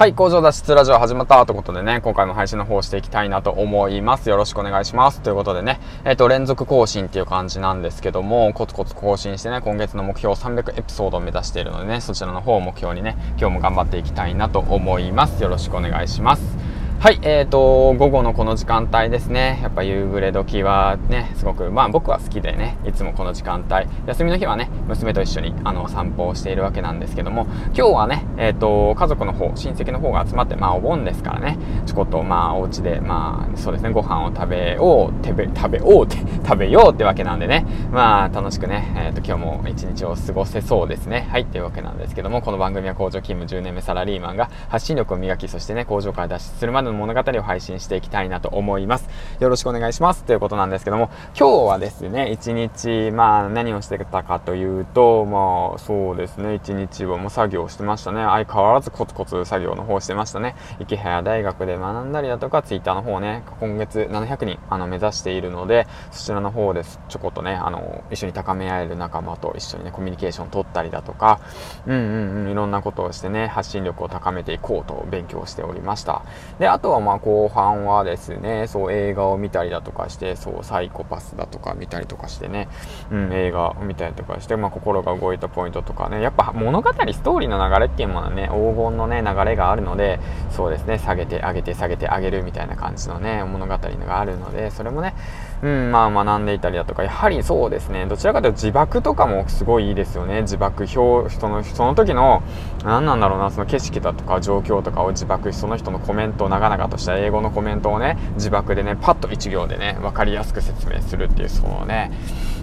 はい、工場脱出ラジオ始まったということでね、今回も配信の方をしていきたいなと思います。よろしくお願いします。ということでね、えっ、ー、と、連続更新っていう感じなんですけども、コツコツ更新してね、今月の目標300エピソードを目指しているのでね、そちらの方を目標にね、今日も頑張っていきたいなと思います。よろしくお願いします。はい、えーと、午後のこの時間帯ですね。やっぱ夕暮れ時はね、すごく、まあ僕は好きでね、いつもこの時間帯、休みの日はね、娘と一緒にあの散歩をしているわけなんですけども、今日はね、えーと、家族の方、親戚の方が集まって、まあお盆ですからね、ちょこっとまあお家で、まあそうですね、ご飯を食べよう、食べ、食べようって、食べようってわけなんでね、まあ楽しくね、えーと、今日も一日を過ごせそうですね。はい、っていうわけなんですけども、この番組は工場勤務10年目サラリーマンが発信力を磨き、そしてね、工場から脱出するまでの物語を配信していきたいなと思います。よろしくお願いします。ということなんですけども、今日はですね、一日、まあ何をしてたかというと、まあそうですね、一日はもう作業してましたね。相変わらずコツコツ作業の方してましたね。池早大学で学んだりだとか、ツイッターの方ね、今月700人あの目指しているので、そちらの方です。ちょこっとね、あの、一緒に高め合える仲間と一緒にね、コミュニケーション取ったりだとか、うんうんうん、いろんなことをしてね、発信力を高めていこうと勉強しておりました。で、あとはまあ後半半はですね、そう映画を見たりだとかして、そうサイコパスだとか見たりとかしてね、うん、映画を見たりとかして、まあ、心が動いたポイントとかね、やっぱ物語、ストーリーの流れっていうものはね、黄金のね、流れがあるので、そうですね、下げて上げて下げて上げるみたいな感じのね、物語があるので、それもね、うん、まあ学んでいたりだとか、やはりそうですね、どちらかというと自爆とかもすごいいいですよね、自爆表、そのその時の、何なんだろうな、その景色だとか状況とかを自爆し、その人のコメントを長々とした英語のコメントをね、自爆でね、パッと1行でね、分かりやすく説明するっていう、そのね、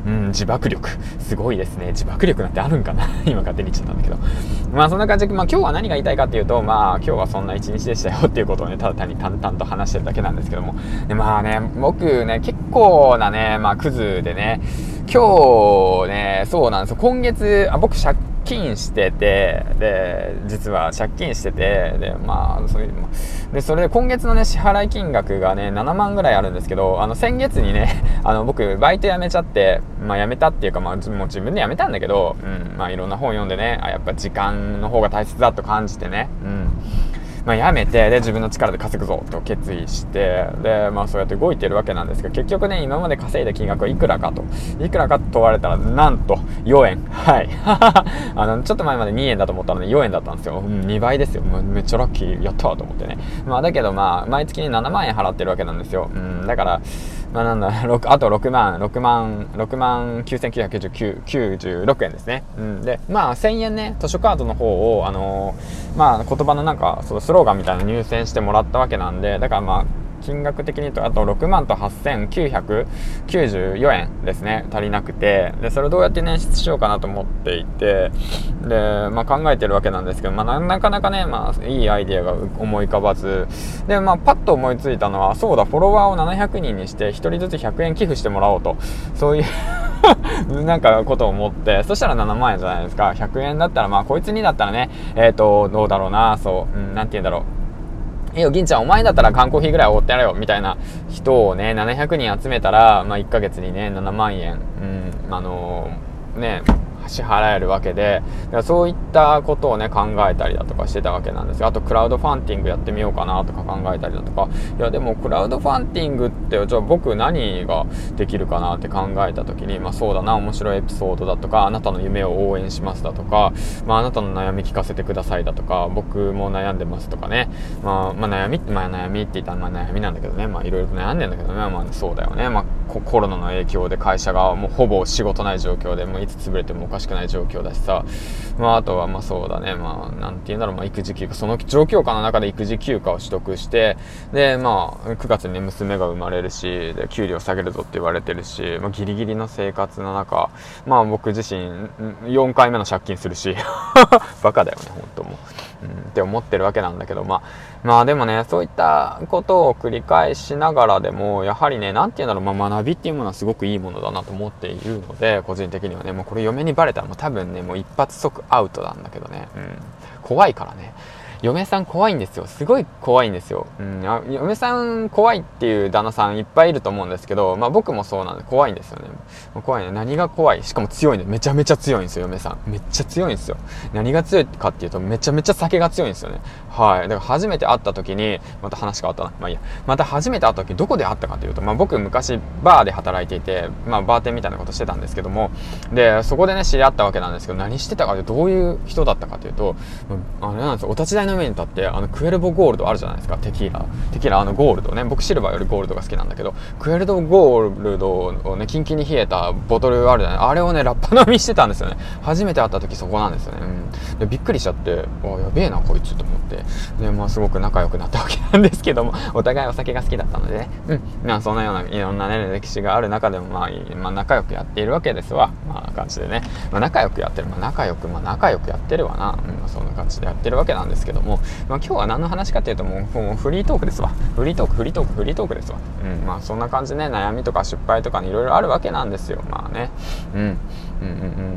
うん、自爆力、すごいですね。自爆力なんてあるんかな 今勝手に言っちゃったんだけど。まあそんな感じで、まあ今日は何が言いたいかっていうと、まあ今日はそんな一日でしたよっていうことをね、ただ単に淡々と話してるだけなんですけども。でまあね、僕ね、結構なね、まあクズでね、今日ね、そうなんですよ。今月、あ僕借金してて、で、実は借金してて、で、まあ、そういう、で、それで今月のね、支払い金額がね、7万ぐらいあるんですけど、あの、先月にね、あの、僕、バイト辞めちゃって、まあ、辞めたっていうか、まあ、もう自分で辞めたんだけど、うん、まあ、いろんな本読んでね、あ、やっぱ時間の方が大切だと感じてね、うん。まあ、やめて、で、自分の力で稼ぐぞと決意して、で、まあ、そうやって動いてるわけなんですけど、結局ね、今まで稼いだ金額はいくらかと、いくらかと問われたら、なんと、4円。はい。あの、ちょっと前まで2円だと思ったので、4円だったんですよ。うん、2倍ですよ。めっちゃラッキー、やったわと思ってね。まあ、だけど、まあ、毎月に7万円払ってるわけなんですよ。うん、だから、まあ、なんだ、あと6万、6万、6万9999、96円ですね。うん、で、まあ、1000円ね、図書カードの方を、あのー、まあ、言葉のなんか、そのスローガンみたいな入選してもらったわけなんで、だからまあ、金額的にとあと6万と8994円ですね。足りなくて。でそれをどうやって捻出しようかなと思っていて。で、まあ、考えてるわけなんですけど、まあ、なかなかね、まあ、いいアイデアが思い浮かばず。で、まあ、パッと思いついたのはそうだフォロワーを700人にして1人ずつ100円寄付してもらおうと。そういう なんかことを思って、そしたら7万円じゃないですか。100円だったら、まあ、こいつにだったらね、えっ、ー、と、どうだろうな、そう、うん、なて言うんだろう。いいよ、銀ちゃん、お前だったら缶コーヒーぐらいおごってやれよ、みたいな人をね、700人集めたら、まあ、1ヶ月にね、7万円、うん、あのー、ね、支払えるわけでそういったことをね考えたりだとかしてたわけなんですがあとクラウドファンティングやってみようかなとか考えたりだとか。いやでもクラウドファンティングってじゃあ僕何ができるかなって考えた時にまあそうだな面白いエピソードだとかあなたの夢を応援しますだとか、まあ、あなたの悩み聞かせてくださいだとか僕も悩んでますとかね、まあ、まあ悩みってまあ悩みって言ったらまあ悩みなんだけどね。まあいろいろ悩んでんだけどね。まあそうだよね。まあコロナの影響で会社がもうほぼ仕事ない状況でもういつ潰れてもおかしくない状況だしさ、まあ、あとはまあそうだね、まあ、なんて言うんだろう、まあ、育児休暇、その状況下の中で育児休暇を取得して、で、まあ、9月に、娘が生まれるし、で、給料下げるぞって言われてるし、まあ、ギリギリの生活の中、まあ、僕自身、4回目の借金するし、バカだよね、本当も。う。ん、って思ってるわけなんだけど、まあ、まあでもね、そういったことを繰り返しながらでも、やはりね、なんて言うんだろう、まあ、学びっていうものはすごくいいものだなと思っているので、個人的にはね、もうこれ嫁にバレたらもう多分ね、もう一発即アウトなんだけどね、うん、怖いからね。嫁さん怖いんですよ。すごい怖いんですよ。うん、嫁さん怖いっていう旦那さんいっぱいいると思うんですけど、まあ僕もそうなんで怖いんですよね。怖いね。何が怖い？しかも強いね。めちゃめちゃ強いんですよ、嫁さん。めっちゃ強いんですよ。何が強いかっていうと、めちゃめちゃ酒が強いんですよね。はい。だから初めて会った時に、また話変わったな。まあいいや。また初めて会った時、どこで会ったかというと、まあ僕昔バーで働いていて、まあバーテンみたいなことしてたんですけども、で、そこでね、知り合ったわけなんですけど、何してたかってどういう人だったかというと、あれなんですよ、お立ち台の上に立って、あの、クエルボゴールドあるじゃないですか、テキーラ。テキーラ、あの、ゴールドね。僕シルバーよりゴールドが好きなんだけど、クエルドゴールドをね、キンキンに冷えたボトルあるじゃない？あれをね、ラッパ飲みしてたんですよね。初めて会った時そこなんですよね。うん。で、びっくりしちゃって、あ、やべえな、こいつと思って。で、まあ、すごく仲良くなったわけなんですけども、お互いお酒が好きだったのでね。うん。まあ、そんなようないろんなね、歴史がある中でも、まあ、まあ、仲良くやっているわけですわ。まあ、感じでね。まあ、仲良くやってる。まあ、仲良く、まあ、仲良くやってるわな。うん、そんな感じでやってるわけなんですけども、まあ、今日は何の話かっていうともうもうフリートークですわ。フリートークフリートークフリートークですわ。うんまあそんな感じでね悩みとか失敗とかいろいろあるわけなんですよ。まあね。うんうんうん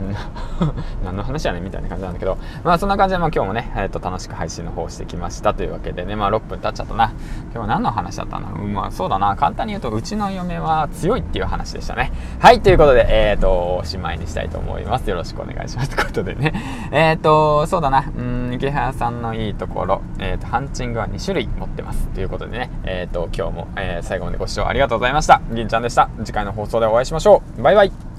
うん。何の話やねみたいな感じなんだけど。まあそんな感じでまあ今日もね、えー、と楽しく配信の方してきましたというわけでねまあ6分経っちゃったな。今日は何の話だったんだろうまあそうだな。簡単に言うとうちの嫁は強いっていう話でしたね。はいということでえっ、ー、とおしまいにしたいと思います。よろしくお願いします。ということでね。えっ、ー、とそうだな。うん池原さんのいいところえっ、ー、とハンチングは2種類持ってますということでねえっ、と今日も、え最後までご視聴ありがとうございました。銀ちゃんでした。次回の放送でお会いしましょう。バイバイ。